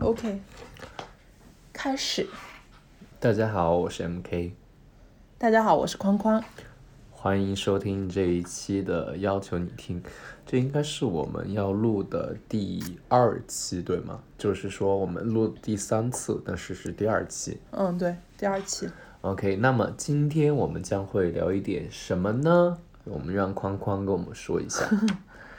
OK，开始。大家好，我是 MK，大家好，我是框框。欢迎收听这一期的要求你听，这应该是我们要录的第二期，对吗？就是说我们录第三次，但是是第二期。嗯，对，第二期。OK，那么今天我们将会聊一点什么呢？我们让框框跟我们说一下。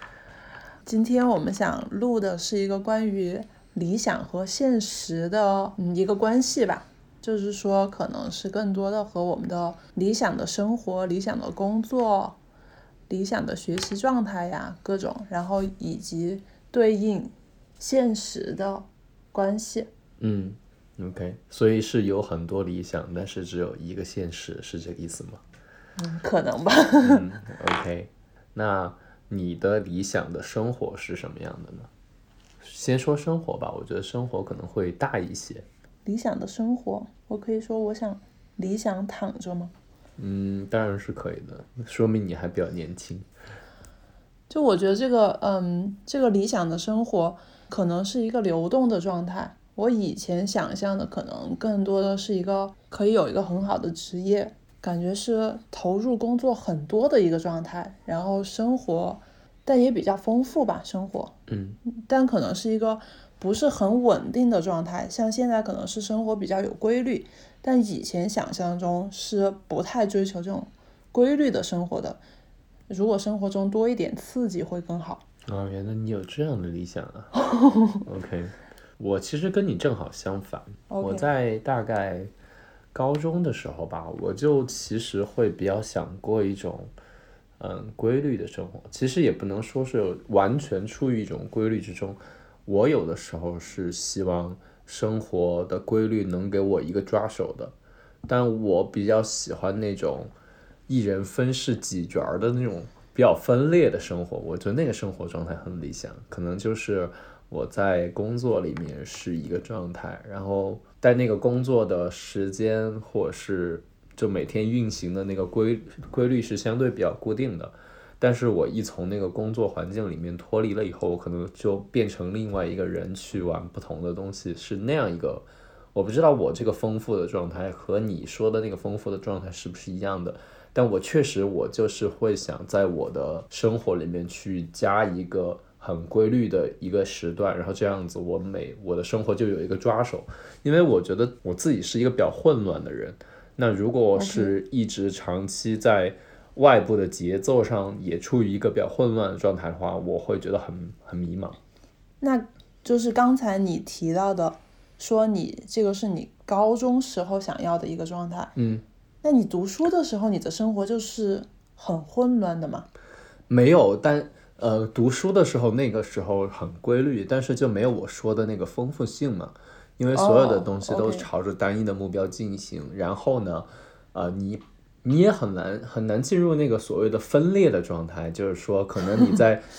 今天我们想录的是一个关于理想和现实的嗯一个关系吧，就是说可能是更多的和我们的理想的生活、理想的工作、理想的学习状态呀各种，然后以及对应现实的关系。嗯，OK，所以是有很多理想，但是只有一个现实，是这个意思吗？嗯，可能吧。嗯，OK，那你的理想的生活是什么样的呢？先说生活吧，我觉得生活可能会大一些。理想的生活，我可以说我想理想躺着吗？嗯，当然是可以的，说明你还比较年轻。就我觉得这个，嗯，这个理想的生活可能是一个流动的状态。我以前想象的可能更多的是一个可以有一个很好的职业，感觉是投入工作很多的一个状态，然后生活，但也比较丰富吧，生活。嗯但可能是一个不是很稳定的状态，像现在可能是生活比较有规律，但以前想象中是不太追求这种规律的生活的。如果生活中多一点刺激会更好。哦，原来你有这样的理想啊。OK，我其实跟你正好相反。我在大概高中的时候吧，我就其实会比较想过一种嗯规律的生活。其实也不能说是完全处于一种规律之中。我有的时候是希望生活的规律能给我一个抓手的，但我比较喜欢那种一人分饰几角的那种比较分裂的生活。我觉得那个生活状态很理想，可能就是我在工作里面是一个状态，然后在那个工作的时间或者是就每天运行的那个规规律是相对比较固定的。但是我一从那个工作环境里面脱离了以后，我可能就变成另外一个人去玩不同的东西，是那样一个。我不知道我这个丰富的状态和你说的那个丰富的状态是不是一样的，但我确实我就是会想在我的生活里面去加一个很规律的一个时段，然后这样子我每我的生活就有一个抓手，因为我觉得我自己是一个比较混乱的人，那如果我是一直长期在外部的节奏上也处于一个比较混乱的状态的话，我会觉得很很迷茫。那就是刚才你提到的，说你这个是你高中时候想要的一个状态。嗯，那你读书的时候，你的生活就是很混乱的吗？没有，但呃，读书的时候那个时候很规律，但是就没有我说的那个丰富性嘛，因为所有的哦东西都朝着单一的目标进行，然后呢，呃，你你也很难很难进入那个所谓的分裂的状态，就是说，可能你在。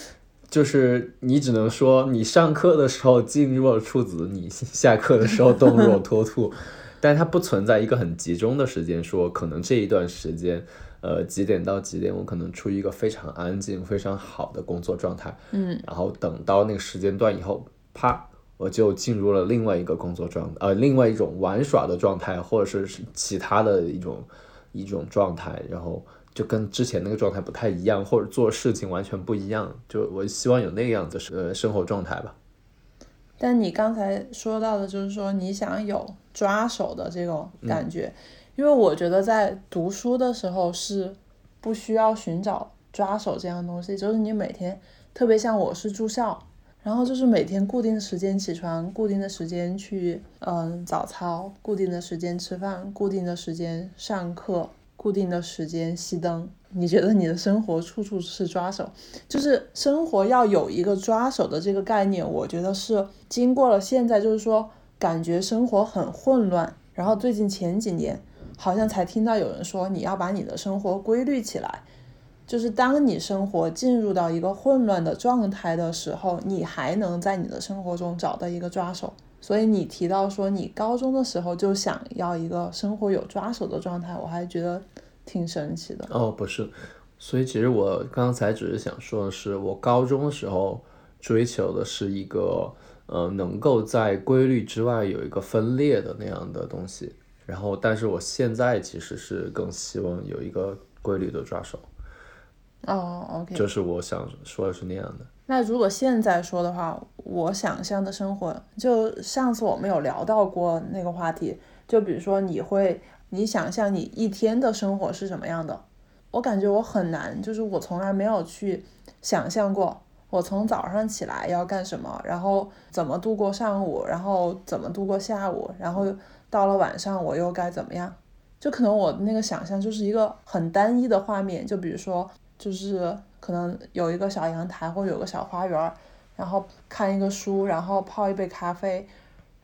就是你只能说，你上课的时候静若处子，你下课的时候动若 脱兔，但它不存在一个很集中的时间，说可能这一段时间，呃，几点到几点，我可能处于一个非常安静、非常好的工作状态，嗯，然后等到那个时间段以后，啪，我就进入了另外一个工作状，呃，另外一种玩耍的状态，或者是是其他的一种一种状态，然后就跟之前那个状态不太一样，或者做事情完全不一样，就我希望有那样的呃生活状态吧。但你刚才说到的，就是说你想有抓手的这种感觉，因为我觉得在读书的时候是不需要寻找抓手这样的东西，就是你每天，特别像我是住校，然后就是每天固定时间起床，固定的时间去嗯早操，固定的时间吃饭，固定的时间上课，固定的时间熄灯。你觉得你的生活处处是抓手，就是生活要有一个抓手的这个概念，我觉得是经过了现在，就是说感觉生活很混乱，然后最近前几年好像才听到有人说你要把你的生活规律起来，就是当你生活进入到一个混乱的状态的时候，你还能在你的生活中找到一个抓手。所以你提到说你高中的时候就想要一个生活有抓手的状态，我还觉得挺神奇的。哦，不是，所以其实我刚才只是想说的是，我高中的时候追求的是一个，呃，能够在规律之外有一个分裂的那样的东西。然后，但是我现在其实是更希望有一个规律的抓手。哦，OK。就是我想说的是那样的。那如果现在说的话，我想象的生活，就上次我们有聊到过那个话题，就比如说你会，你想象你一天的生活是什么样的？我感觉我很难，就是我从来没有去想象过。我从早上起来要干什么，然后怎么度过上午，然后怎么度过下午，然后到了晚上我又该怎么样？就可能我那个想象就是一个很单一的画面，就比如说，就是可能有一个小阳台或者有个小花园，然后看一个书，然后泡一杯咖啡，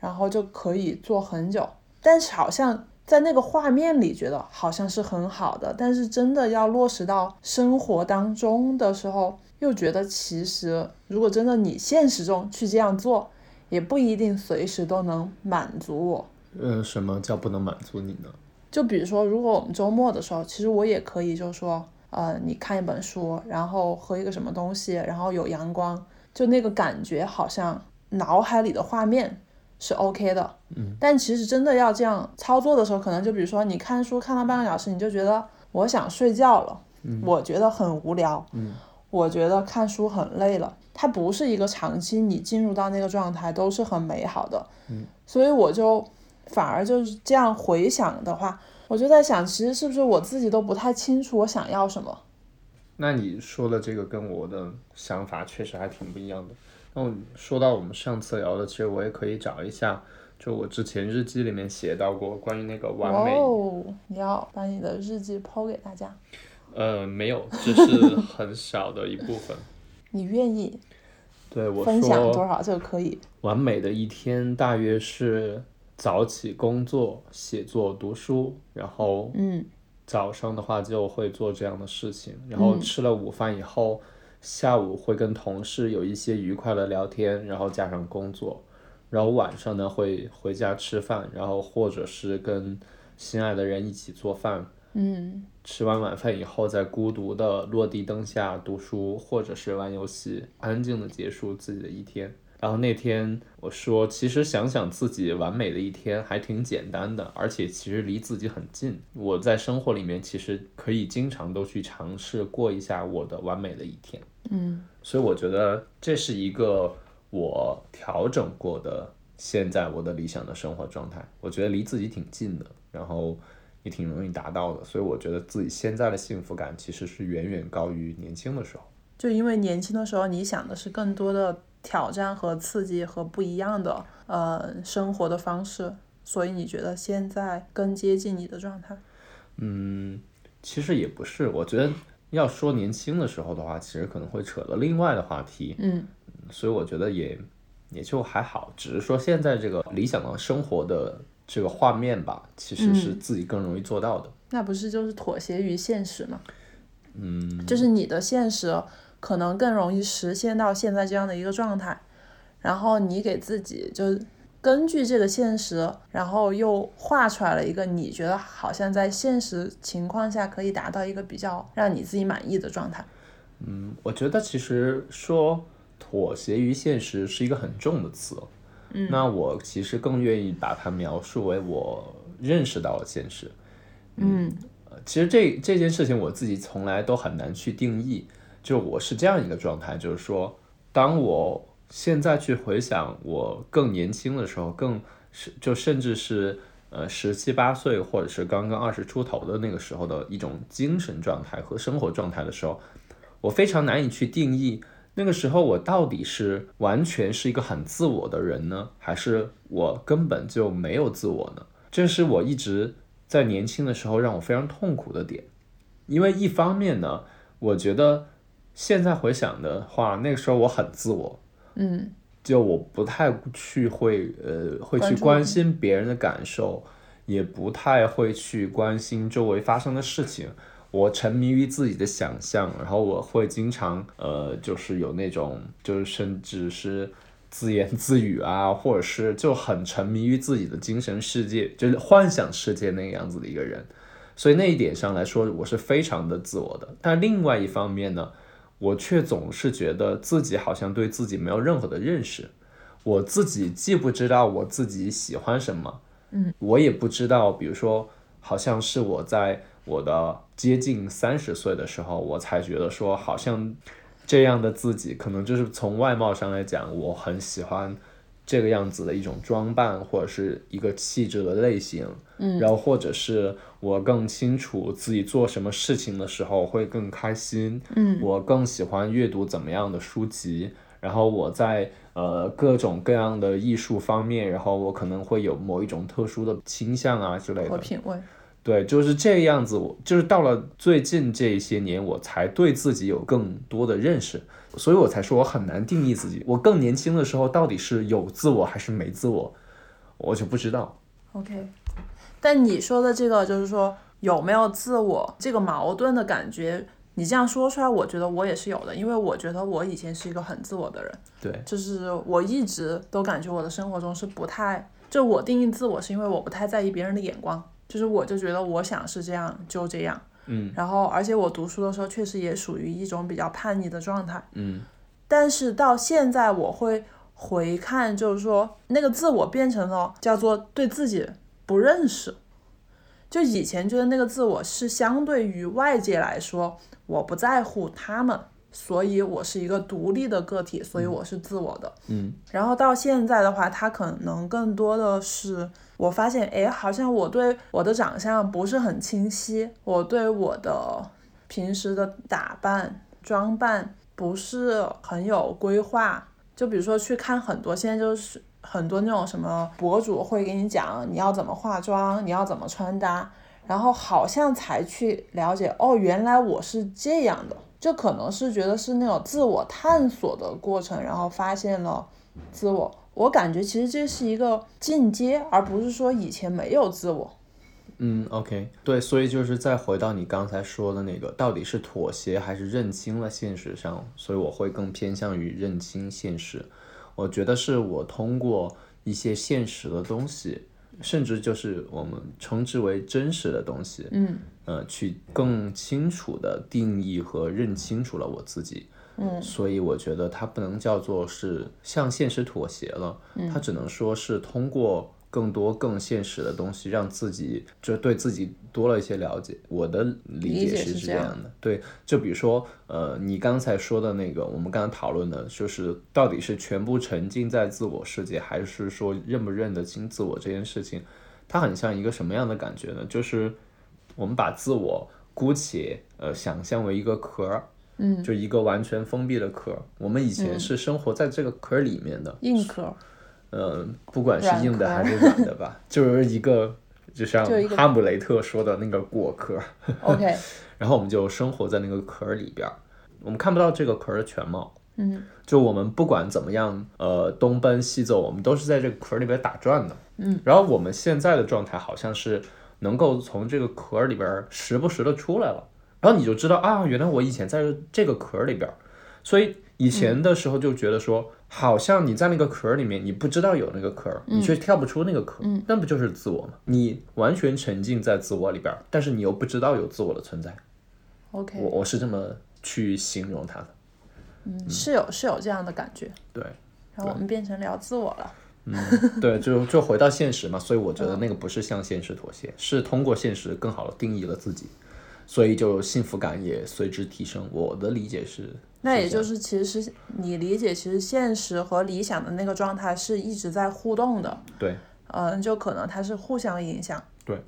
然后就可以坐很久。但是好像在那个画面里觉得好像是很好的，但是真的要落实到生活当中的时候。又觉得其实，如果真的你现实中去这样做，也不一定随时都能满足我。呃，什么叫不能满足你呢？就比如说，如果我们周末的时候，其实我也可以，就是说，呃，你看一本书，然后喝一个什么东西，然后有阳光，就那个感觉好像脑海里的画面是 OK 的。嗯。但其实真的要这样操作的时候，可能就比如说你看书看了半个小时，你就觉得我想睡觉了，我觉得很无聊。嗯。我觉得看书很累了，它不是一个长期你进入到那个状态都是很美好的，嗯，所以我就反而就是这样回想的话，我就在想，其实是不是我自己都不太清楚我想要什么？那你说的这个跟我的想法确实还挺不一样的。那说到我们上次聊的，其实我也可以找一下，就我之前日记里面写到过关于那个完美。哦，你要把你的日记抛给大家。呃，没有，只是很小的一部分。你愿意？对我分享多少就可以。完美的一天大约是早起工作、写作、读书，然后嗯，早上的话就会做这样的事情，然后吃了午饭以后，下午会跟同事有一些愉快的聊天，然后加上工作，然后晚上呢会回家吃饭，然后或者是跟心爱的人一起做饭。嗯，吃完晚饭以后，在孤独的落地灯下读书，或者是玩游戏，安静的结束自己的一天。然后那天我说，其实想想自己完美的一天还挺简单的，而且其实离自己很近。我在生活里面其实可以经常都去尝试过一下我的完美的一天。嗯，所以我觉得这是一个我调整过的现在我的理想的生活状态。我觉得离自己挺近的，然后。也挺容易达到的，所以我觉得自己现在的幸福感其实是远远高于年轻的时候。就因为年轻的时候你想的是更多的挑战和刺激和不一样的呃生活的方式，所以你觉得现在更接近你的状态？嗯，其实也不是，我觉得要说年轻的时候的话，其实可能会扯到另外的话题。嗯，所以我觉得也也就还好，只是说现在这个理想的生活的。这个画面吧，其实是自己更容易做到的。那不是就是妥协于现实吗？嗯，就是你的现实可能更容易实现到现在这样的一个状态，然后你给自己就根据这个现实，然后又画出来了一个你觉得好像在现实情况下可以达到一个比较让你自己满意的状态。嗯，我觉得其实说妥协于现实是一个很重的词。那我其实更愿意把它描述为我认识到了现实。嗯，其实这这件事情我自己从来都很难去定义。就我是这样一个状态，就是说，当我现在去回想我更年轻的时候，更是就甚至是呃十七八岁或者是刚刚二十出头的那个时候的一种精神状态和生活状态的时候，我非常难以去定义。那个时候我到底是完全是一个很自我的人呢，还是我根本就没有自我呢？这是我一直在年轻的时候让我非常痛苦的点。因为一方面呢，我觉得现在回想的话，那个时候我很自我，嗯，就我不太去会呃会去关心别人的感受，也不太会去关心周围发生的事情。我沉迷于自己的想象，然后我会经常呃，就是有那种，就是甚至是自言自语啊，或者是就很沉迷于自己的精神世界，就是幻想世界那个样子的一个人。所以那一点上来说，我是非常的自我的。但另外一方面呢，我却总是觉得自己好像对自己没有任何的认识。我自己既不知道我自己喜欢什么，嗯，我也不知道，比如说，好像是我在我的接近三十岁的时候，我才觉得说，好像这样的自己，可能就是从外貌上来讲，我很喜欢这个样子的一种装扮，或者是一个气质的类型，嗯，然后或者是我更清楚自己做什么事情的时候会更开心，嗯，我更喜欢阅读怎么样的书籍。然后我在呃各种各样的艺术方面，然后我可能会有某一种特殊的倾向啊之类的。品味。对，就是这样子。我就是到了最近这些年，我才对自己有更多的认识，所以我才说我很难定义自己。我更年轻的时候到底是有自我还是没自我，我就不知道。OK，但你说的这个就是说有没有自我这个矛盾的感觉。你这样说出来，我觉得我也是有的，因为我觉得我以前是一个很自我的人，对，就是我一直都感觉我的生活中是不太，就我定义自我是因为我不太在意别人的眼光，就是我就觉得我想是这样就这样，嗯，然后而且我读书的时候确实也属于一种比较叛逆的状态，嗯，但是到现在我会回看，就是说那个自我变成了叫做对自己不认识，就以前觉得那个自我是相对于外界来说。我不在乎他们，所以我是一个独立的个体，所以我是自我的。嗯，然后到现在的话，他可能更多的是，我发现，哎，好像我对我的长相不是很清晰，我对我的平时的打扮装扮不是很有规划。就比如说去看很多，现在就是很多那种什么博主会给你讲你要怎么化妆，你要怎么穿搭。然后好像才去了解哦，原来我是这样的，就可能是觉得是那种自我探索的过程，然后发现了自我。我感觉其实这是一个进阶，而不是说以前没有自我。嗯，OK，对，所以就是再回到你刚才说的那个，到底是妥协还是认清了现实上？所以我会更偏向于认清现实。我觉得是我通过一些现实的东西。甚至就是我们称之为真实的东西，嗯，呃，去更清楚的定义和认清楚了我自己，嗯，所以我觉得它不能叫做是向现实妥协了，它只能说是通过。更多更现实的东西，让自己就对自己多了一些了解。我的理解是这样的，对，就比如说，呃，你刚才说的那个，我们刚刚讨论的，就是到底是全部沉浸在自我世界，还是说认不认得清自我这件事情，它很像一个什么样的感觉呢？就是我们把自我姑且呃想象为一个壳，嗯，就一个完全封闭的壳。我们以前是生活在这个壳里面的，硬壳。嗯，不管是硬的还是软的吧，就是一个，就像哈姆雷特说的那个果壳。OK。然后我们就生活在那个壳里边，我们看不到这个壳的全貌。嗯。就我们不管怎么样，呃，东奔西走，我们都是在这个壳里边打转的。嗯。然后我们现在的状态好像是能够从这个壳里边时不时的出来了，然后你就知道啊，原来我以前在这个壳里边，所以以前的时候就觉得说。好像你在那个壳里面，你不知道有那个壳，你却跳不出那个壳，那不就是自我吗？你完全沉浸在自我里边，但是你又不知道有自我的存在。OK，我我是这么去形容它的。嗯，是有是有这样的感觉。对。然后我们变成聊自我了。嗯，对，就 就回到现实嘛，所以我觉得那个不是向现实妥协，是通过现实更好的定义了自己，所以就幸福感也随之提升。我的理解是。那也就是，其实你理解，其实现实和理想的那个状态是一直在互动的。对，嗯，就可能它是互相影响。对，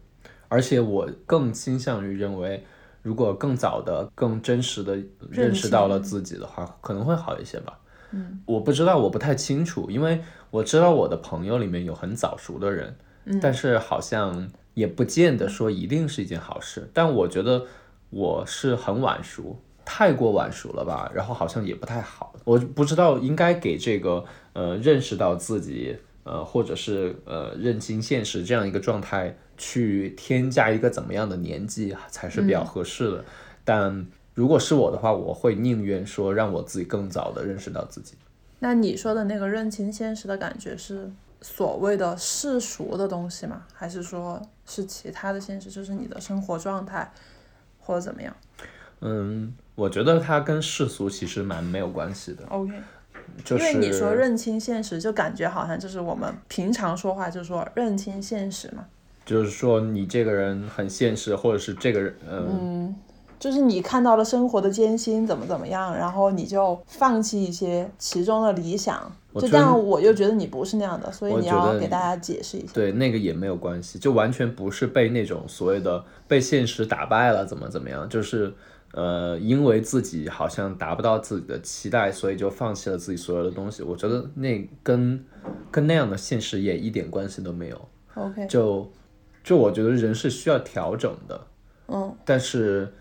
而且我更倾向于认为，如果更早的、更真实的认识到了自己的话，可能会好一些吧。嗯，我不知道，我不太清楚，因为我知道我的朋友里面有很早熟的人，但是好像也不见得说一定是一件好事。但我觉得我是很晚熟。太过晚熟了吧，然后好像也不太好。我不知道应该给这个呃认识到自己呃或者是呃认清现实这样一个状态去添加一个怎么样的年纪才是比较合适的。但如果是我的话，我会宁愿说让我自己更早的认识到自己。那你说的那个认清现实的感觉是所谓的世俗的东西吗？还是说是其他的现实，就是你的生活状态或者怎么样？嗯。我觉得它跟世俗其实蛮没有关系的。OK，就是因为你说认清现实，就感觉好像就是我们平常说话就说认清现实嘛，就是说你这个人很现实，或者是这个人，嗯，嗯，就是你看到了生活的艰辛怎么怎么样，然后你就放弃一些其中的理想，就这样，我又觉得你不是那样的，所以你要给大家解释一下。对，那个也没有关系，就完全不是被那种所谓的被现实打败了，怎么怎么样，就是呃，因为自己好像达不到自己的期待，所以就放弃了自己所有的东西。我觉得那跟跟那样的现实也一点关系都没有。OK，就就我觉得人是需要调整的，嗯，但是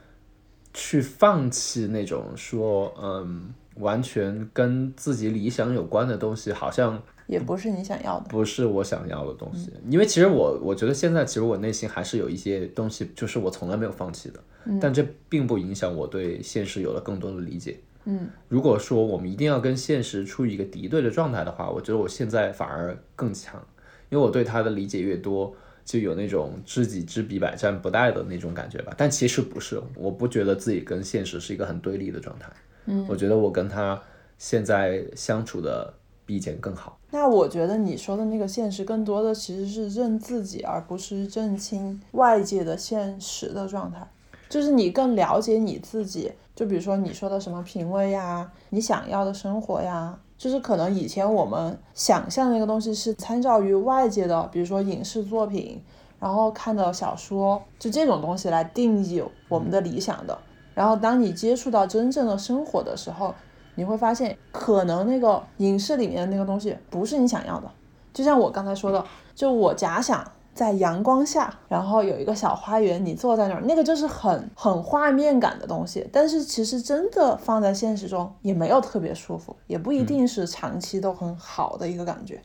去放弃那种说嗯完全跟自己理想有关的东西，好像也不是你想要的。不是我想要的东西。因为其实我我觉得现在其实我内心还是有一些东西，就是我从来没有放弃的，但这并不影响我对现实有了更多的理解。嗯，如果说我们一定要跟现实处于一个敌对的状态的话，我觉得我现在反而更强，因为我对他的理解越多，就有那种知己知彼，百战不殆的那种感觉吧。但其实不是，我不觉得自己跟现实是一个很对立的状态。嗯，我觉得我跟他现在相处的比以前更好。那我觉得你说的那个现实，更多的其实是认自己，而不是认清外界的现实的状态。就是你更了解你自己，就比如说你说的什么品味呀，你想要的生活呀，就是可能以前我们想象的那个东西是参照于外界的，比如说影视作品，然后看的小说，就这种东西来定义我们的理想的。然后当你接触到真正的生活的时候，你会发现，可能那个影视里面的那个东西不是你想要的。就像我刚才说的，就我假想在阳光下，然后有一个小花园，你坐在那儿，那个就是很很画面感的东西。但是其实真的放在现实中，也没有特别舒服，也不一定是长期都很好的一个感觉。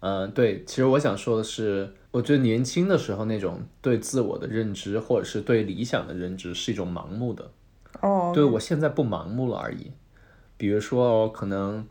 嗯，对，其实我想说的是，我觉得年轻的时候那种对自我的认知，或者是对理想的认知，是一种盲目的。哦，对我现在不盲目了而已。比如说，可能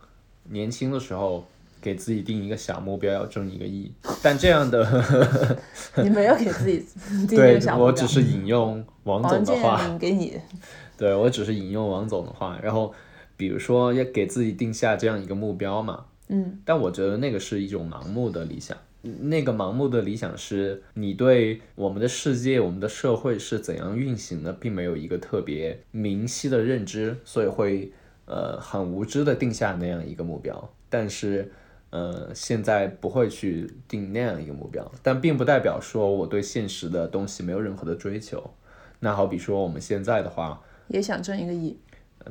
年轻的时候给自己定一个小目标，要挣一个亿，但这样的，你没有给自己 定一个小目标。我只是引用王总的话，给你，对我只是引用王总的话，然后比如说要给自己定下这样一个目标嘛，嗯，但我觉得那个是一种盲目的理想。那个盲目的理想是你对我们的世界、我们的社会是怎样运行的，并没有一个特别明晰的认知，所以会呃很无知的定下那样一个目标。但是呃现在不会去定那样一个目标，但并不代表说我对现实的东西没有任何的追求。那好比说我们现在的话，也想挣一个亿。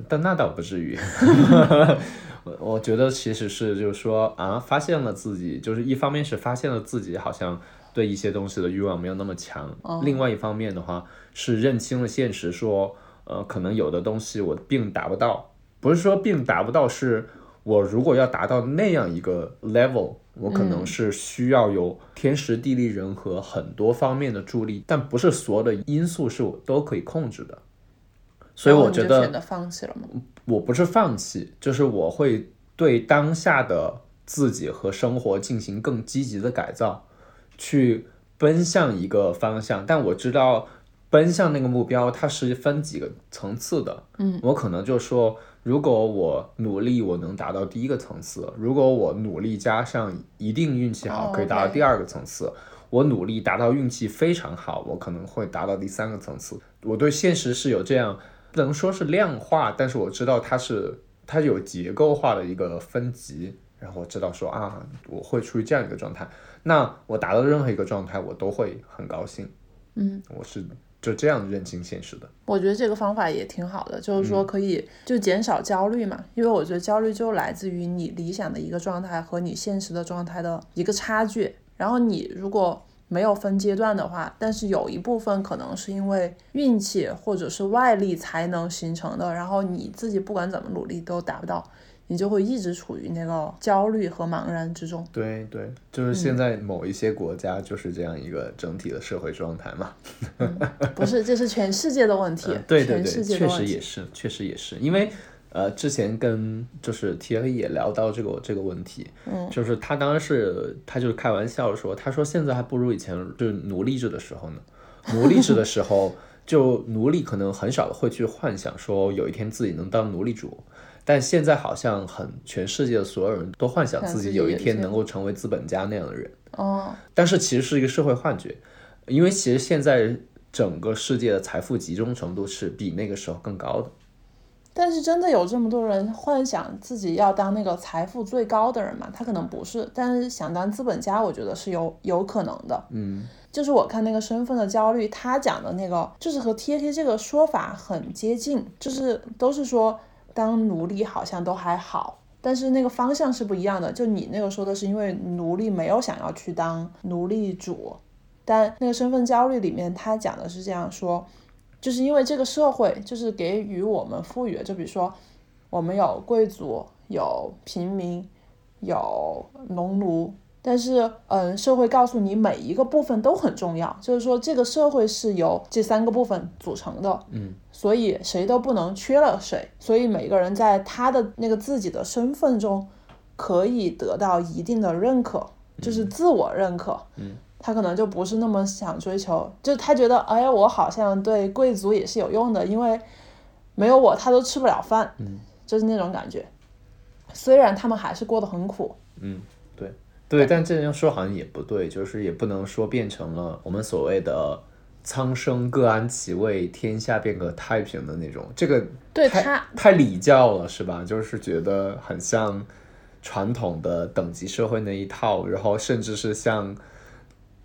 但那倒不至于，我我觉得其实是就是说啊，发现了自己，就是一方面是发现了自己好像对一些东西的欲望没有那么强，另外一方面的话是认清了现实，说呃可能有的东西我并达不到，不是说并达不到，是我如果要达到那样一个 level，我可能是需要有天时地利人和很多方面的助力，但不是所有的因素是我都可以控制的。所以我觉得选择放弃了吗？我不是放弃，就是我会对当下的自己和生活进行更积极的改造，去奔向一个方向。但我知道奔向那个目标，它是分几个层次的。嗯，我可能就说，如果我努力，我能达到第一个层次；如果我努力加上一定运气好，哦可以达到第二个层次。我努力达到运气非常好，我可能会达到第三个层次。我对现实是有这样，不能说是量化，但是我知道它是它有结构化的一个分级，然后我知道说啊，我会处于这样一个状态。那我达到任何一个状态，我都会很高兴。嗯，我是就这样认清现实的。我觉得这个方法也挺好的，就是说可以就减少焦虑嘛，因为我觉得焦虑就来自于你理想的一个状态和你现实的状态的一个差距。然后你如果没有分阶段的话，但是有一部分可能是因为运气或者是外力才能形成的，然后你自己不管怎么努力都达不到，你就会一直处于那个焦虑和茫然之中。对对，就是现在某一些国家就是这样一个整体的社会状态嘛。不是，这是全世界的问题，嗯对对对，确。实也是，确实也是，因为呃，之前跟就是 T A 也聊到这个这个问题，嗯，就是他当时是他就是开玩笑说，他说现在还不如以前就是奴隶制的时候呢，奴隶制的时候就奴隶可能很少会去幻想说有一天自己能当奴隶主。但现在好像很全世界的所有人都幻想自己有一天能够成为资本家那样的人，哦，但是其实是一个社会幻觉，因为其实现在整个世界的财富集中程度是比那个时候更高的。但是真的有这么多人幻想自己要当那个财富最高的人吗？他可能不是，但是想当资本家，我觉得是有有可能的。嗯，就是我看那个身份的焦虑，他讲的那个就是和 A T 这个说法很接近，就是都是说当奴隶好像都还好，但是那个方向是不一样的。就你那个说的是因为奴隶没有想要去当奴隶主，但那个身份焦虑里面他讲的是这样说，就是因为这个社会就是给予我们赋予的，就比如说我们有贵族，有平民，有农奴。但是，嗯，社会告诉你每一个部分都很重要，就是说这个社会是由这三个部分组成的，嗯，所以谁都不能缺了谁，所以每个人在他的那个自己的身份中可以得到一定的认可，就是自我认可，嗯，他可能就不是那么想追求，就是他觉得，哎，我好像对贵族也是有用的，因为没有我他都吃不了饭，嗯，就是那种感觉，虽然他们还是过得很苦，嗯，对对，但这样说好像也不对，就是也不能说变成了我们所谓的苍生各安其位，天下变个太平的那种，这个太对他太礼教了，是吧？就是觉得很像传统的等级社会那一套，然后甚至是像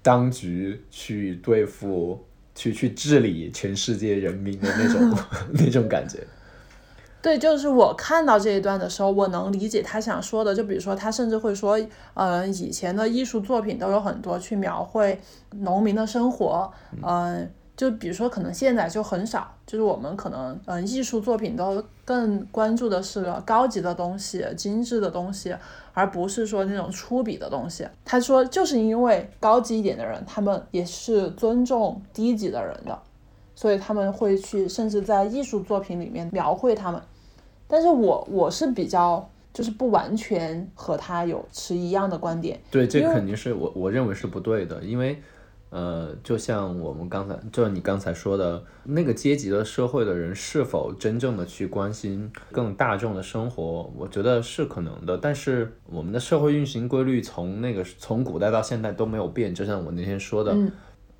当局去对付、去去治理全世界人民的那种 那种感觉。对，就是我看到这一段的时候，我能理解他想说的。就比如说，他甚至会说，嗯、以前的艺术作品都有很多去描绘农民的生活，嗯、就比如说，可能现在就很少，就是我们可能，嗯、艺术作品都更关注的是高级的东西、精致的东西，而不是说那种粗鄙的东西。他说，就是因为高级一点的人，他们也是尊重低级的人的。所以他们会去，甚至在艺术作品里面描绘他们。但是我我是比较就是不完全和他有持一样的观点，对，这肯定是我我认为是不对的，因为呃，就像我们刚才，就是你刚才说的那个阶级的社会的人是否真正的去关心更大众的生活，我觉得是可能的。但是我们的社会运行规律从那个从古代到现在都没有变，就像我那天说的，嗯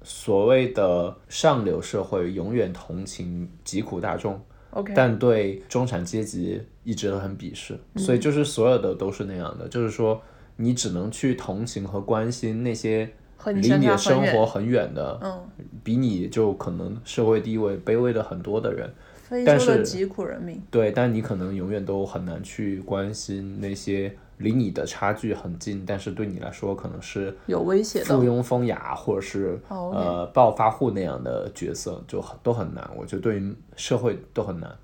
所谓的上流社会永远同情疾苦大众。OK，但对中产阶级一直都很鄙视，所以就是所有的都是那样的，就是说你只能去同情和关心那些离你的生活很远的，嗯，比你就可能社会地位卑微的很多的人，非但是洲的疾苦人民，对，但你可能永远都很难去关心那些离你的差距很近，但是对你来说可能是有威胁的附庸风雅或者是、呃暴发户那样的角色，就很都很难。我觉得对于社会都很难。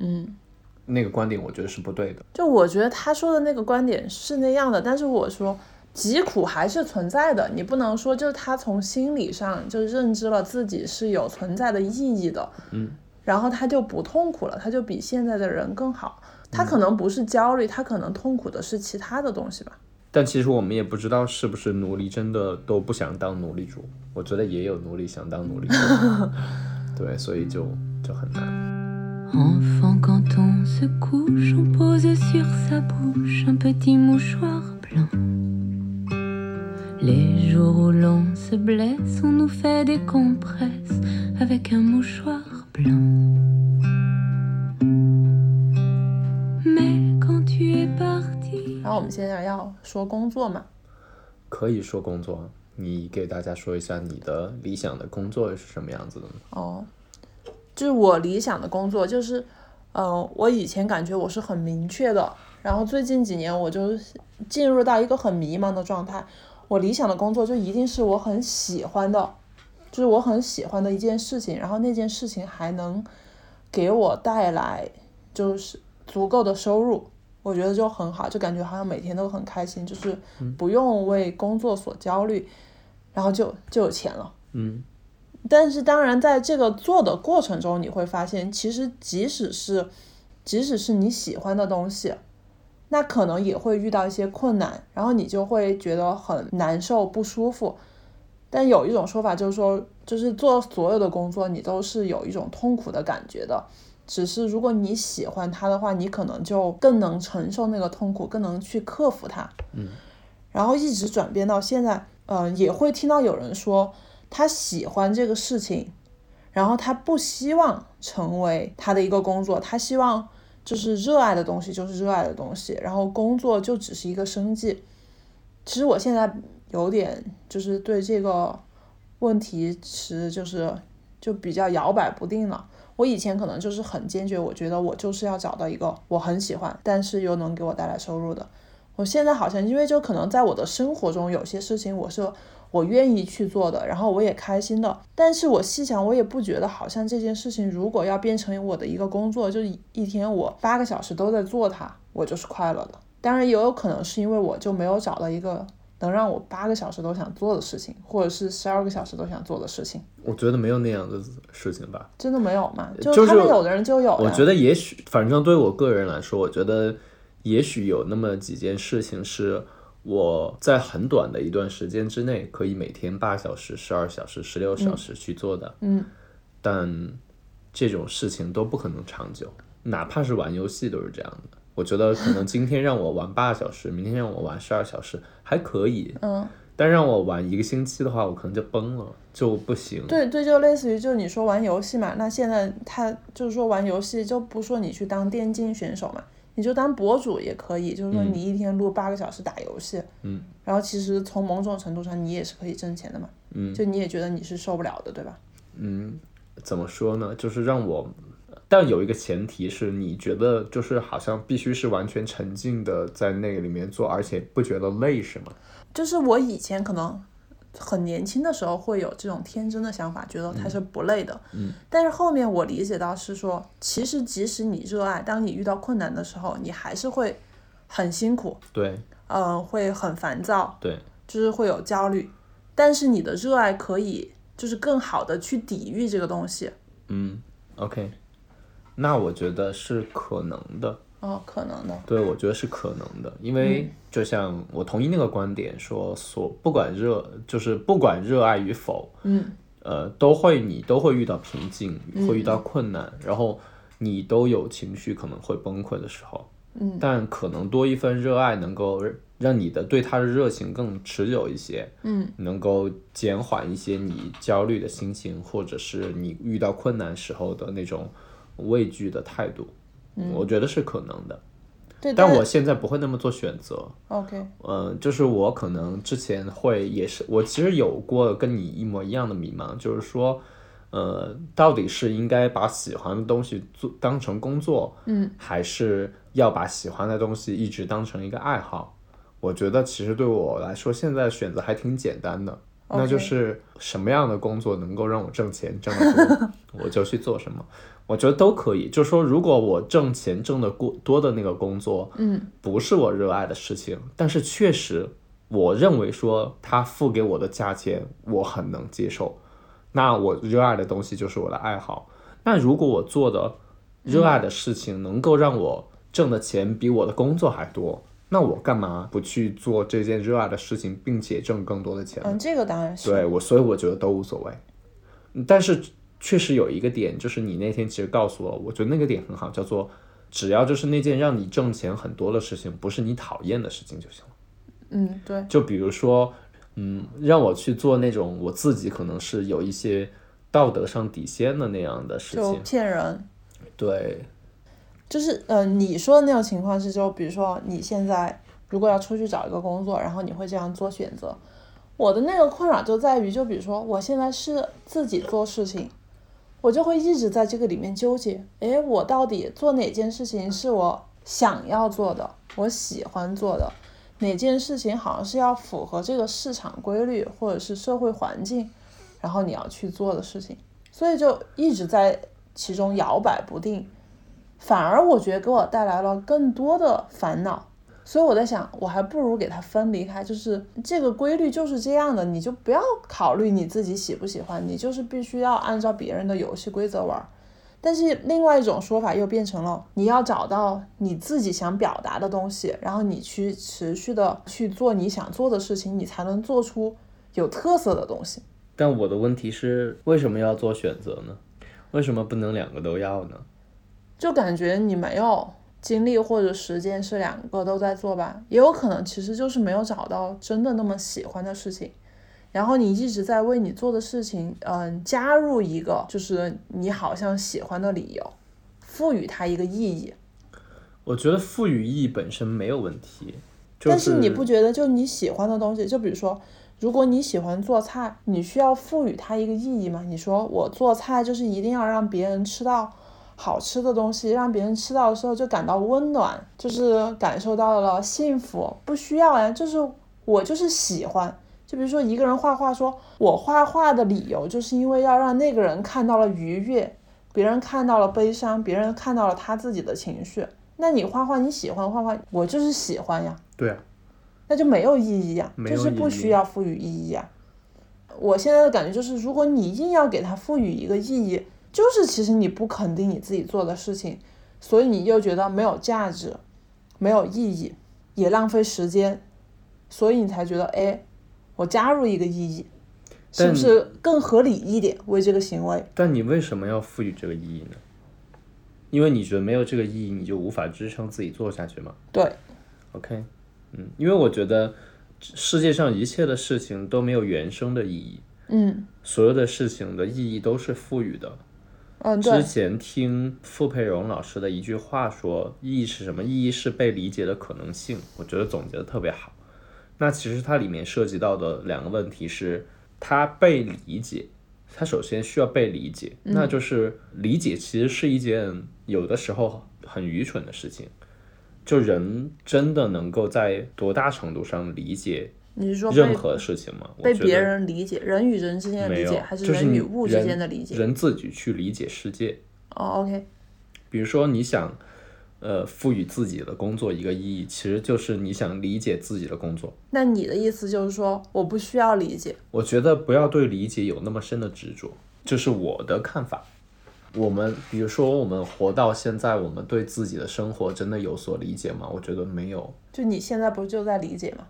嗯，那个观点我觉得是不对的。就我觉得他说的那个观点是那样的，但是我说疾苦还是存在的，你不能说就是他从心理上就认知了自己是有存在的意义的，嗯，然后他就不痛苦了，他就比现在的人更好。他可能不是焦虑，他可能痛苦的是其他的东西吧。但其实我们也不知道是不是奴隶真的都不想当奴隶主，我觉得也有奴隶想当奴隶主，对，所以就就很难。Enfant, quand on se couche, on pose sur sa bouche un petit mouchoir blanc. Les jours où l'on se blesse, on nous fait des compresses avec un mouchoir blanc. 后我们现在要说工作嘛，可以说工作，你给大家说一下你的理想的工作是什么样子的呢？哦，就是我理想的工作，就是，嗯、我以前感觉我是很明确的，然后最近几年我就进入到一个很迷茫的状态。我理想的工作就一定是我很喜欢的，就是我很喜欢的一件事情，然后那件事情还能给我带来就是足够的收入，我觉得就很好，就感觉好像每天都很开心，就是不用为工作所焦虑，然后就就有钱了。嗯但是当然，在这个做的过程中，你会发现，其实即使是即使是你喜欢的东西，那可能也会遇到一些困难，然后你就会觉得很难受、不舒服。但有一种说法就是说，就是做所有的工作，你都是有一种痛苦的感觉的。只是如果你喜欢它的话，你可能就更能承受那个痛苦，更能去克服它。嗯，然后一直转变到现在，呃，也会听到有人说他喜欢这个事情，然后他不希望成为他的一个工作，他希望就是热爱的东西就是热爱的东西，然后工作就只是一个生计。其实我现在有点就是对这个问题持就是就比较摇摆不定了。我以前可能就是很坚决，我觉得我就是要找到一个我很喜欢，但是又能给我带来收入的。我现在好像因为就可能在我的生活中有些事情我是我愿意去做的，然后我也开心的。但是我细想，我也不觉得好像这件事情如果要变成我的一个工作，就一天我八个小时都在做它，我就是快乐的。当然也有可能是因为我就没有找到一个。能让我八个小时都想做的事情，或者是十二个小时都想做的事情，我觉得没有那样的事情吧。真的没有吗？就是他们有的人就有。我觉得也许，反正对我个人来说，我觉得也许有那么几件事情是我在很短的一段时间之内可以每天八小时、十二小时、十六小时去做的。嗯。但这种事情都不可能长久，哪怕是玩游戏都是这样的。我觉得可能今天让我玩八个小时，明天让我玩十二小时还可以，嗯，但让我玩一个星期的话，我可能就崩了，就不行。对对，就类似于就是你说玩游戏嘛，那现在他就是说玩游戏就不说你去当电竞选手嘛，你就当博主也可以，就是说你一天录八个小时打游戏，嗯，然后其实从某种程度上你也是可以挣钱的嘛，嗯，就你也觉得你是受不了的，对吧？嗯，怎么说呢？就是让我。但有一个前提是你觉得就是好像必须是完全沉浸的在那个里面做，而且不觉得累是吗？就是我以前可能很年轻的时候会有这种天真的想法，觉得它是不累的。嗯。但是后面我理解到是说，其实即使你热爱，当你遇到困难的时候，你还是会很辛苦。对。嗯，会很烦躁。对。就是会有焦虑，但是你的热爱可以就是更好的去抵御这个东西。嗯。OK。那我觉得是可能的。哦，可能的。对，我觉得是可能的，因为就像我同意那个观点，说所不管热就是不管热爱与否，嗯，呃，都会你都会遇到瓶颈，会遇到困难，然后你都有情绪可能会崩溃的时候，嗯，但可能多一份热爱能够让你的对他的热情更持久一些，嗯，能够减缓一些你焦虑的心情，或者是你遇到困难时候的那种。畏惧的态度，我觉得是可能的，但我现在不会那么做选择。OK，嗯，就是我可能之前会也是，我其实有过跟你一模一样的迷茫，就是说，呃，到底是应该把喜欢的东西做当成工作，嗯，还是要把喜欢的东西一直当成一个爱好？我觉得其实对我来说，现在选择还挺简单的，那就是什么样的工作能够让我挣钱挣得多，我就去做什么。我觉得都可以，就是说，如果我挣钱挣得过多的那个工作，嗯，不是我热爱的事情，但是确实，我认为说他付给我的价钱我很能接受，那我热爱的东西就是我的爱好。那如果我做的热爱的事情能够让我挣的钱比我的工作还多，那我干嘛不去做这件热爱的事情，并且挣更多的钱？嗯，这个当然是。对我，所以我觉得都无所谓，但是。确实有一个点，就是你那天其实告诉我，我觉得那个点很好，叫做只要就是那件让你挣钱很多的事情，不是你讨厌的事情就行了。嗯，对。就比如说，嗯，让我去做那种我自己可能是有一些道德上底线的那样的事情，就骗人。对。就是呃，你说的那种情况是，就比如说你现在如果要出去找一个工作，然后你会这样做选择。我的那个困扰就在于，就比如说我现在是自己做事情。我就会一直在这个里面纠结，哎，我到底做哪件事情是我想要做的，我喜欢做的，哪件事情好像是要符合这个市场规律或者是社会环境，然后你要去做的事情，所以就一直在其中摇摆不定，反而我觉得给我带来了更多的烦恼。所以我在想，我还不如给它分离开，就是这个规律就是这样的，你就不要考虑你自己喜不喜欢，你就是必须要按照别人的游戏规则玩。但是另外一种说法又变成了，你要找到你自己想表达的东西，然后你去持续的去做你想做的事情，你才能做出有特色的东西。但我的问题是，为什么要做选择呢？为什么不能两个都要呢？就感觉你没有精力或者时间是两个都在做吧，也有可能其实就是没有找到真的那么喜欢的事情，然后你一直在为你做的事情，嗯，加入一个就是你好像喜欢的理由，赋予它一个意义。我觉得赋予意义本身没有问题，就但是你不觉得就你喜欢的东西，就比如说，如果你喜欢做菜，你需要赋予它一个意义吗？你说我做菜就是一定要让别人吃到好吃的东西，让别人吃到的时候就感到温暖，就是感受到了幸福，不需要呀，就是我就是喜欢。就比如说一个人画画，说我画画的理由就是因为要让那个人看到了愉悦，别人看到了悲伤，别人看到了他自己的情绪。那你画画，你喜欢画画，我就是喜欢呀，对啊，那就没有意义呀，就是不需要赋予意义呀。我现在的感觉就是，如果你硬要给它赋予一个意义，就是其实你不肯定你自己做的事情，所以你又觉得没有价值，没有意义，也浪费时间，所以你才觉得，哎，我加入一个意义，是不是更合理一点？为这个行为，但你为什么要赋予这个意义呢？因为你觉得没有这个意义，你就无法支撑自己做下去吗对，？OK，嗯，因为我觉得世界上一切的事情都没有原生的意义，嗯所有的事情的意义都是赋予的。嗯，对，之前听傅佩荣老师的一句话说，意义是什么？意义是被理解的可能性。我觉得总结的特别好。那其实它里面涉及到的两个问题是，它被理解，它首先需要被理解，那就是理解其实是一件有的时候很愚蠢的事情。就人真的能够在多大程度上理解你是说任何事情吗？被别人理解，人与人之间的理解，还是人与物之间的理解？人自己去理解世界。哦，OK，比如说，你想，呃，赋予自己的工作一个意义，其实就是你想理解自己的工作。那你的意思就是说，我不需要理解，我觉得不要对理解有那么深的执着，这是我的看法。我们比如说，我们活到现在，我们对自己的生活真的有所理解吗？我觉得没有。就你现在不就在理解吗？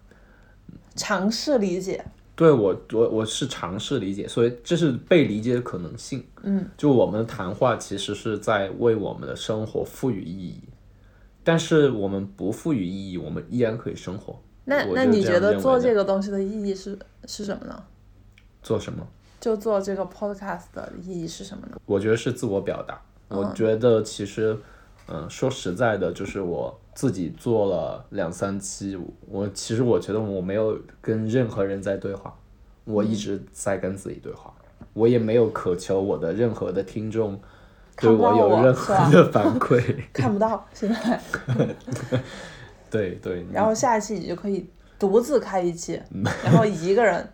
尝试理解，对我，我我是尝试理解，所以这是被理解的可能性。嗯，就我们的谈话其实是在为我们的生活赋予意义，但是我们不赋予意义，我们依然可以生活。那那你觉得做这个东西的意义是是什么呢？做什么？就做这个 podcast 的意义是什么呢？我觉得是自我表达。我觉得其实，嗯，说实在的，就是我自己做了两三期，我其实我觉得我没有跟任何人在对话，我一直在跟自己对话，我也没有渴求我的任何的听众对我有任何的反馈。看不到现在，对 对，然后下一期你就可以独自开一期，嗯 然后一个人，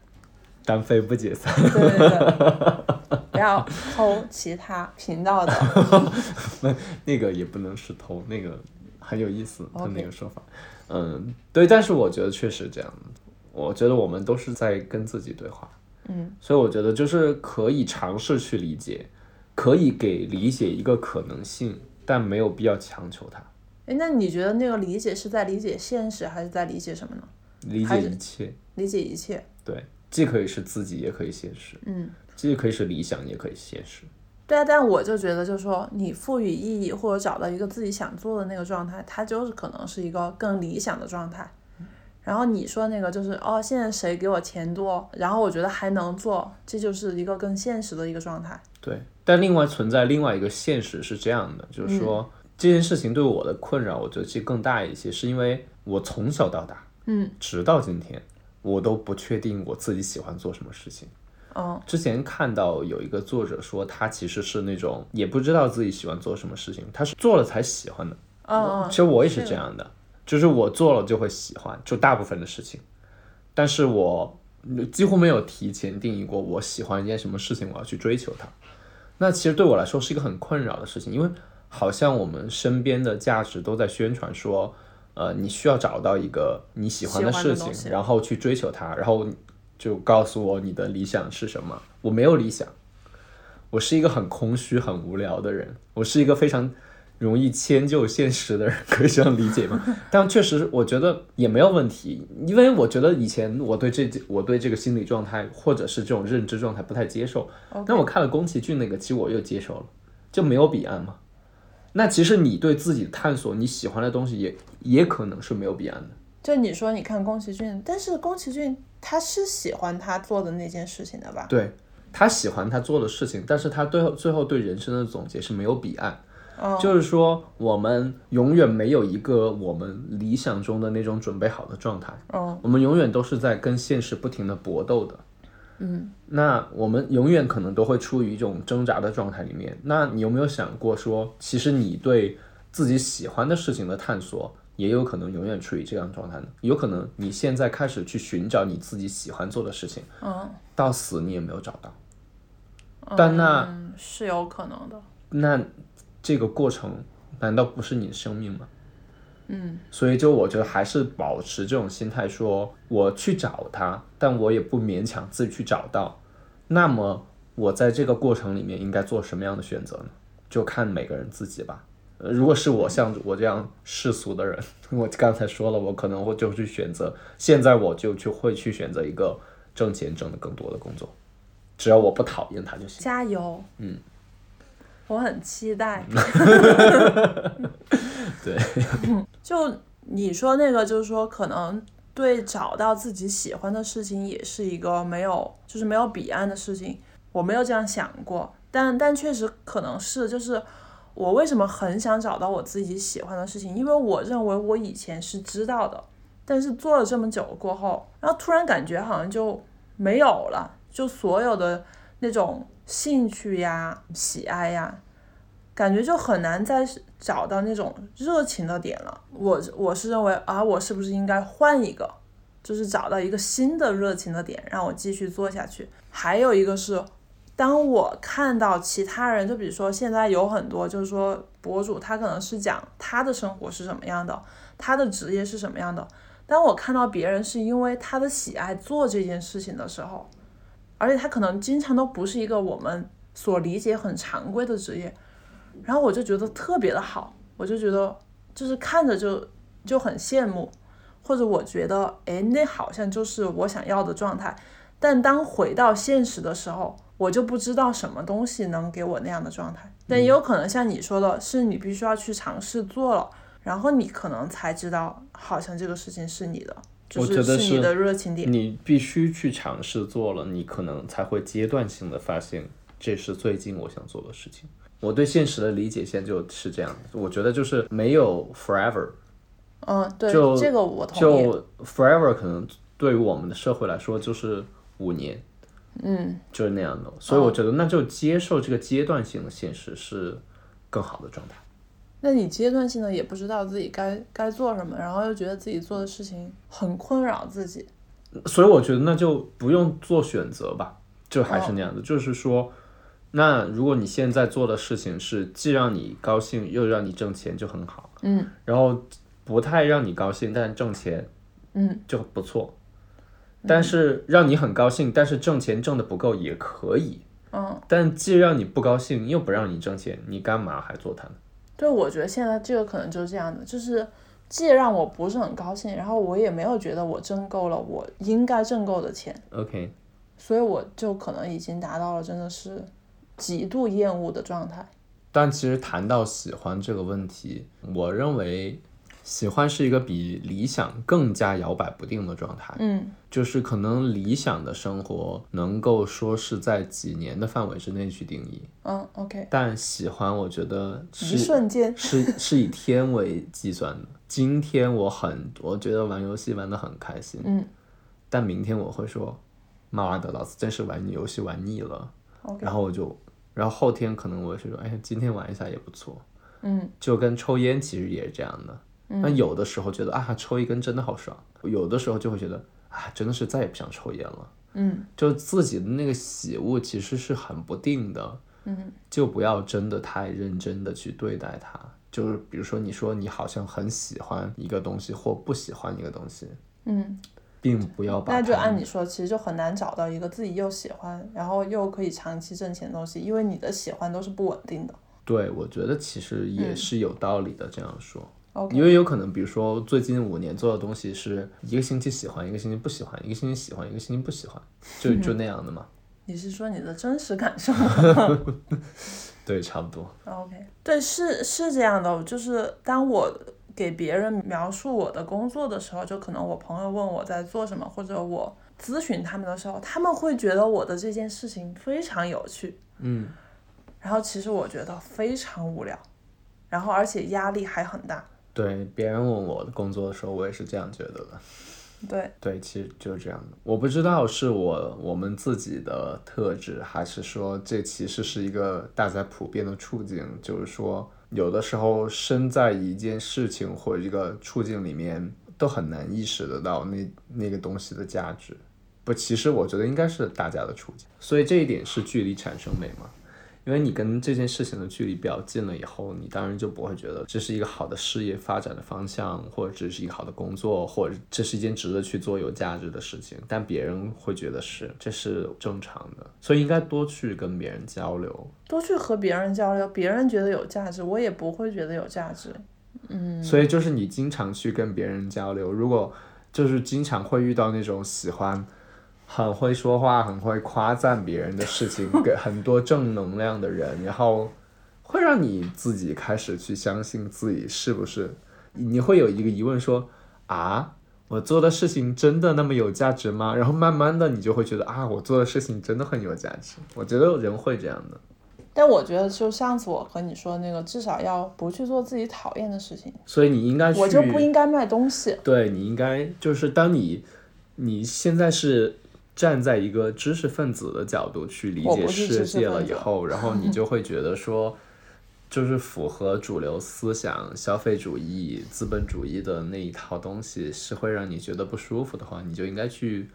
单飞不解散。对对对，不要偷其他频道的，那个也不能是偷，那个很有意思，他那个说法。嗯，对，但是我觉得确实这样，我觉得我们都是在跟自己对话。嗯，所以我觉得就是可以尝试去理解，可以给理解一个可能性，但没有必要强求它。哎，那你觉得那个理解是在理解现实，还是在理解什么呢？理解一切，理解一切，对，既可以是自己，也可以现实，嗯。既可以是理想，也可以现实。对啊，但我就觉得，就是说，你赋予意义或者找到一个自己想做的那个状态，它就是可能是一个更理想的状态。然后你说那个就是哦，现在谁给我钱多，然后我觉得还能做，这就是一个更现实的一个状态。对，但另外存在另外一个现实是这样的，就是说、这件事情对我的困扰，我觉得其实更大一些，是因为我从小到大，嗯，直到今天，我都不确定我自己喜欢做什么事情。嗯之前看到有一个作者说，他其实是那种也不知道自己喜欢做什么事情，他是做了才喜欢的。其实我也是这样的，就是我做了就会喜欢，就大部分的事情，但是我几乎没有提前定义过我喜欢一件什么事情，我要去追求它。那其实对我来说是一个很困扰的事情，因为好像我们身边的价值都在宣传说，呃，你需要找到一个你喜欢的事情然后去追求它，然后就告诉我你的理想是什么。我没有理想，我是一个很空虚、很无聊的人，我是一个非常容易迁就现实的人，可以这样理解吗？但确实，我觉得也没有问题，因为我觉得以前我对这我对这个心理状态或者是这种认知状态不太接受。但我看了宫崎骏那个，其实我又接受了，就没有彼岸嘛。那其实你对自己的探索，你喜欢的东西也也可能是没有彼岸的。就你说你看宫崎骏，但是宫崎骏他是喜欢他做的那件事情的吧？对他喜欢他做的事情，但是他最后最后对人生的总结是没有彼岸。嗯就是说，我们永远没有一个我们理想中的那种准备好的状态，嗯我们永远都是在跟现实不停的搏斗的。嗯，那我们永远可能都会处于一种挣扎的状态里面。那你有没有想过说，其实你对自己喜欢的事情的探索，也有可能永远处于这样状态呢？有可能你现在开始去寻找你自己喜欢做的事情，嗯，到死你也没有找到。但那嗯是有可能的。那这个过程难道不是你的生命吗？嗯，所以就我觉得还是保持这种心态说，我去找他，但我也不勉强自己去找到。那么我在这个过程里面应该做什么样的选择呢？就看每个人自己吧。呃，如果是我像我这样世俗的人，我刚才说了，我可能会就去选择，现在我就去会去选择一个挣钱挣得更多的工作，只要我不讨厌他就行。加油！嗯，我很期待。对，就你说那个，就是说可能对找到自己喜欢的事情，也是一个没有，就是没有彼岸的事情。我没有这样想过，但但确实可能是，就是我为什么很想找到我自己喜欢的事情，因为我认为我以前是知道的，但是做了这么久过后，然后突然感觉好像就没有了，就所有的那种兴趣呀、喜爱呀，感觉就很难再找到那种热情的点了。我我是认为啊，我是不是应该换一个，就是找到一个新的热情的点，让我继续做下去。还有一个是，当我看到其他人，就比如说现在有很多就是说博主，他可能是讲他的生活是什么样的，他的职业是什么样的。当我看到别人是因为他的喜爱做这件事情的时候，而且他可能经常都不是一个我们所理解很常规的职业，然后我就觉得特别的好，我就觉得就是看着就就很羡慕，或者我觉得哎，那好像就是我想要的状态。但当回到现实的时候，我就不知道什么东西能给我那样的状态。但也有可能像你说的，是你必须要去尝试做了，然后你可能才知道，好像这个事情是你的，就是是你的热情点。你必须去尝试做了，你可能才会阶段性的发现这是最近我想做的事情。我对现实的理解现在就是这样的，我觉得就是没有 forever，嗯，对，这个我同意。就 forever 可能对于我们的社会来说就是五年，嗯，就是那样的。所以我觉得那就接受这个阶段性的现实是更好的状态。那你阶段性的也不知道自己该该做什么，然后又觉得自己做的事情很困扰自己。所以我觉得那就不用做选择吧，就还是那样的，就是说，那如果你现在做的事情是既让你高兴又让你挣钱就很好，嗯，然后不太让你高兴但挣钱，嗯，就不错，但是让你很高兴但是挣钱挣的不够也可以，嗯，但既让你不高兴又不让你挣钱，你干嘛还做它呢？对，我觉得现在这个可能就是这样的，就是既让我不是很高兴，然后我也没有觉得我挣够了我应该挣够的钱，OK，所以我就可能已经达到了真的是极度厌恶的状态。但其实谈到喜欢这个问题，我认为喜欢是一个比理想更加摇摆不定的状态。嗯。就是可能理想的生活能够说是在几年的范围之内去定义，嗯，OK，但喜欢我觉得一是瞬间，是是以天为计算的。今天我很我觉得玩游戏玩得很开心，嗯。但明天我会说，妈的，老子真是玩游戏玩腻了，，OK，然后我就，然后后天可能我是说，哎，今天玩一下也不错，嗯。就跟抽烟其实也是这样的。那有的时候觉得啊，抽一根真的好爽，有的时候就会觉得啊，真的是再也不想抽烟了。嗯就自己的那个喜恶其实是很不定的，嗯就不要真的太认真的去对待它。就是比如说，你说你好像很喜欢一个东西或不喜欢一个东西，嗯，并不要把那就按你说，其实就很难找到一个自己又喜欢，然后又可以长期挣钱的东西，因为你的喜欢都是不稳定的。对，我觉得其实也是有道理的。这样说因为有可能，比如说最近五年做的东西是一个星期喜欢，一个星期不喜欢，一个星期喜欢，一个星期不喜欢，就就那样的嘛。你是说你的真实感受 对，差不多。？OK，对，是是这样的，就是当我给别人描述我的工作的时候，就可能我朋友问我在做什么，或者我咨询他们的时候，他们会觉得我的这件事情非常有趣，嗯，然后其实我觉得非常无聊，然后而且压力还很大。对，别人问我的工作的时候，我也是这样觉得的。对，对，其实就是这样的。我不知道是我我们自己的特质，还是说这其实是一个大家普遍的处境，就是说有的时候身在一件事情或者一个处境里面，都很难意识得到那那个东西的价值。不，其实我觉得应该是大家的处境，所以这一点是距离产生美嘛。因为你跟这件事情的距离比较近了以后，你当然就不会觉得这是一个好的事业发展的方向，或者这是一个好的工作，或者这是一件值得去做有价值的事情。但别人会觉得是，这是正常的，所以应该多去跟别人交流。多去和别人交流，别人觉得有价值，我也不会觉得有价值。嗯所以就是你经常去跟别人交流，如果就是经常会遇到那种喜欢很会说话、很会夸赞别人的事情，给很多正能量的人，然后会让你自己开始去相信自己是不是，你会有一个疑问说啊。我做的事情真的那么有价值吗？然后慢慢的你就会觉得啊，我做的事情真的很有价值。我觉得人会这样的。但我觉得，就上次我和你说的那个，至少要不去做自己讨厌的事情，所以你应该去，我就不应该卖东西。对你应该就是当你你现在是站在一个知识分子的角度去理解世界了以后，然后你就会觉得说，就是符合主流思想、消费主义、资本主义的那一套东西是会让你觉得不舒服的话，你就应该去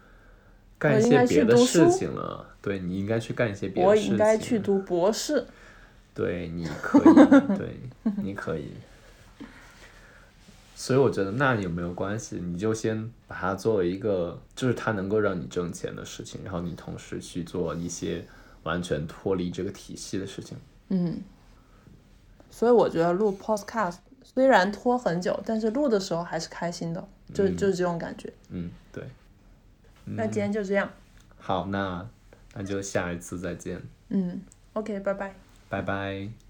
干一些别的事情了。对你应该去干一些别的事情。应该去读博士。对，你可以，对，你可以。所以我觉得那也没有关系？你就先把它作为一个，就是它能够让你挣钱的事情，然后你同时去做一些完全脱离这个体系的事情。嗯，所以我觉得录 podcast 虽然拖很久，但是录的时候还是开心的，就、就是这种感觉。嗯，对。那今天就这样。好，那那就下一次再见，嗯，OK，拜拜。拜拜。